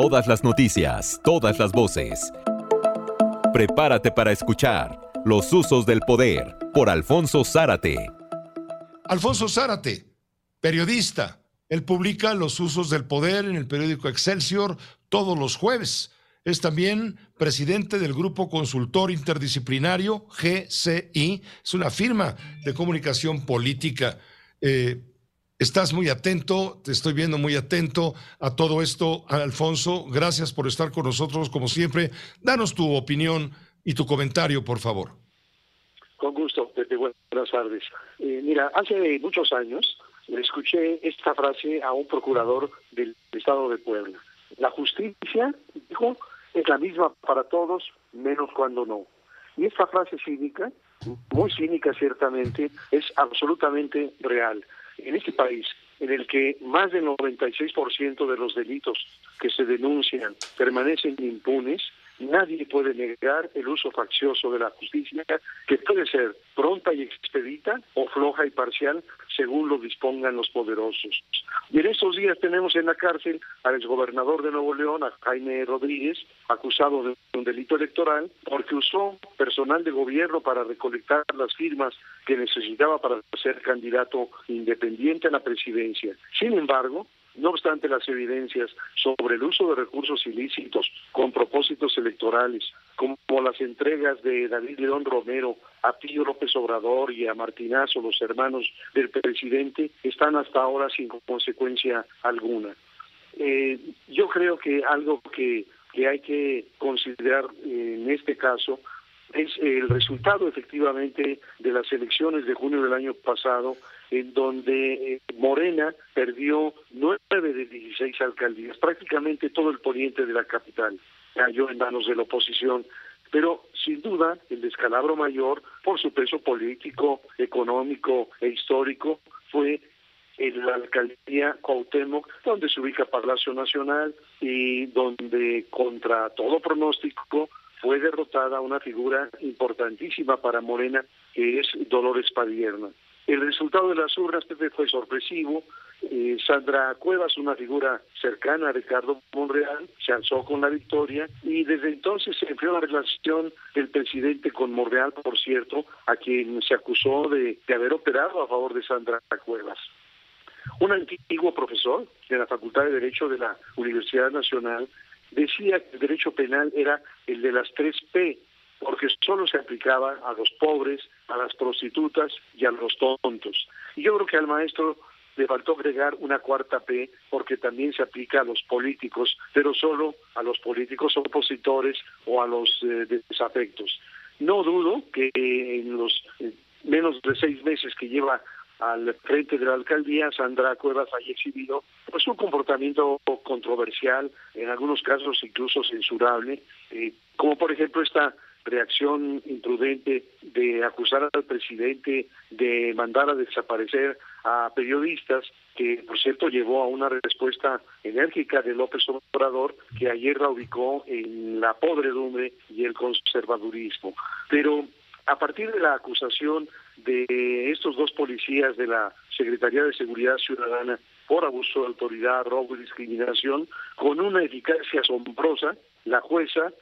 Todas las noticias, todas las voces. Prepárate para escuchar Los usos del poder por Alfonso Zárate. Alfonso Zárate, periodista. Él publica Los usos del poder en el periódico Excelsior todos los jueves. Es también presidente del Grupo Consultor Interdisciplinario, GCI. Es una firma de comunicación política. Eh, estás muy atento, te estoy viendo muy atento a todo esto, Alfonso. Gracias por estar con nosotros, como siempre. Danos tu opinión y tu comentario, por favor. Con gusto, Pepe. Buenas tardes. Eh, mira, hace muchos años le escuché esta frase a un procurador del Estado de Puebla. La justicia, dijo, es la misma para todos, menos cuando no. Y esta frase cínica, muy cínica ciertamente, es absolutamente real. En este país, en el que más del 96% de los delitos que se denuncian permanecen impunes, Nadie puede negar el uso faccioso de la justicia, que puede ser pronta y expedita o floja y parcial, según lo dispongan los poderosos. Y en estos días tenemos en la cárcel al exgobernador de Nuevo León, a Jaime Rodríguez, acusado de un delito electoral, porque usó personal de gobierno para recolectar las firmas que necesitaba para ser candidato independiente a la presidencia. Sin embargo, no obstante las evidencias sobre el uso de recursos ilícitos con propósitos electorales, como las entregas de David León Romero a Pío López Obrador y a Martinazo, los hermanos del presidente, están hasta ahora sin consecuencia alguna. Eh, yo creo que algo que, que hay que considerar en este caso es el resultado efectivamente de las elecciones de junio del año pasado en donde eh, Morena perdió nueve de 16 alcaldías, prácticamente todo el poniente de la capital cayó en manos de la oposición. Pero sin duda el descalabro mayor, por su peso político, económico e histórico, fue en la alcaldía Cuauhtémoc, donde se ubica Palacio Nacional y donde contra todo pronóstico fue derrotada una figura importantísima para Morena, que es Dolores Padierna. El resultado de las urnas, fue sorpresivo. Eh, Sandra Cuevas, una figura cercana a Ricardo Monreal, se alzó con la victoria y desde entonces se enfrió la relación del presidente con Monreal, por cierto, a quien se acusó de, de haber operado a favor de Sandra Cuevas. Un antiguo profesor de la Facultad de Derecho de la Universidad Nacional decía que el derecho penal era el de las tres P, porque solo se aplicaba a los pobres, a las prostitutas y a los tontos. Y yo creo que al maestro le faltó agregar una cuarta P porque también se aplica a los políticos, pero solo a los políticos opositores o a los eh, desafectos. No dudo que en los eh, de seis meses que lleva al frente de la alcaldía, Sandra Cuevas haya exhibido pues un comportamiento controversial, en algunos casos incluso censurable, eh, como por ejemplo esta reacción imprudente de acusar al presidente de mandar a desaparecer a periodistas, que por cierto llevó a una respuesta enérgica de López Obrador, que ayer la ubicó en la podredumbre y el conservadurismo. Pero a partir de la acusación de estos dos policías de la Secretaría de Seguridad Ciudadana por abuso de autoridad, robo y discriminación, con una eficacia asombrosa, la jueza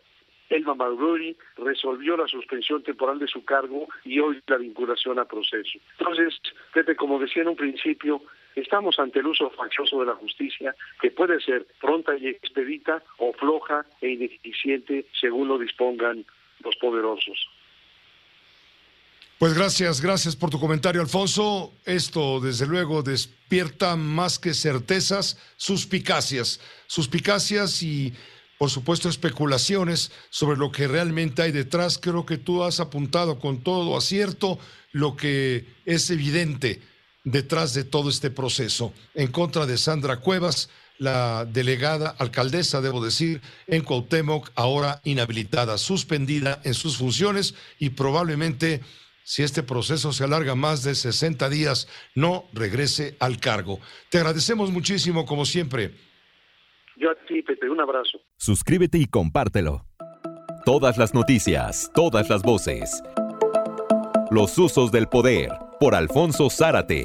Elma Maruri resolvió la suspensión temporal de su cargo y hoy la vinculación a proceso. Entonces, Pepe, como decía en un principio, Estamos ante el uso faccioso de la justicia, que puede ser pronta y expedita o floja e ineficiente según lo dispongan los poderosos. Pues gracias, gracias por tu comentario, Alfonso. Esto, desde luego, despierta más que certezas, suspicacias, suspicacias y, por supuesto, especulaciones sobre lo que realmente hay detrás. Creo que tú has apuntado con todo acierto lo que es evidente detrás de todo este proceso. En contra de Sandra Cuevas, la delegada, alcaldesa, debo decir, en Cuauhtémoc, ahora inhabilitada, suspendida en sus funciones y probablemente si este proceso se alarga más de 60 días, no regrese al cargo. Te agradecemos muchísimo, como siempre. Yo a ti, Pepe, un abrazo. Suscríbete y compártelo. Todas las noticias, todas las voces. Los usos del poder, por Alfonso Zárate.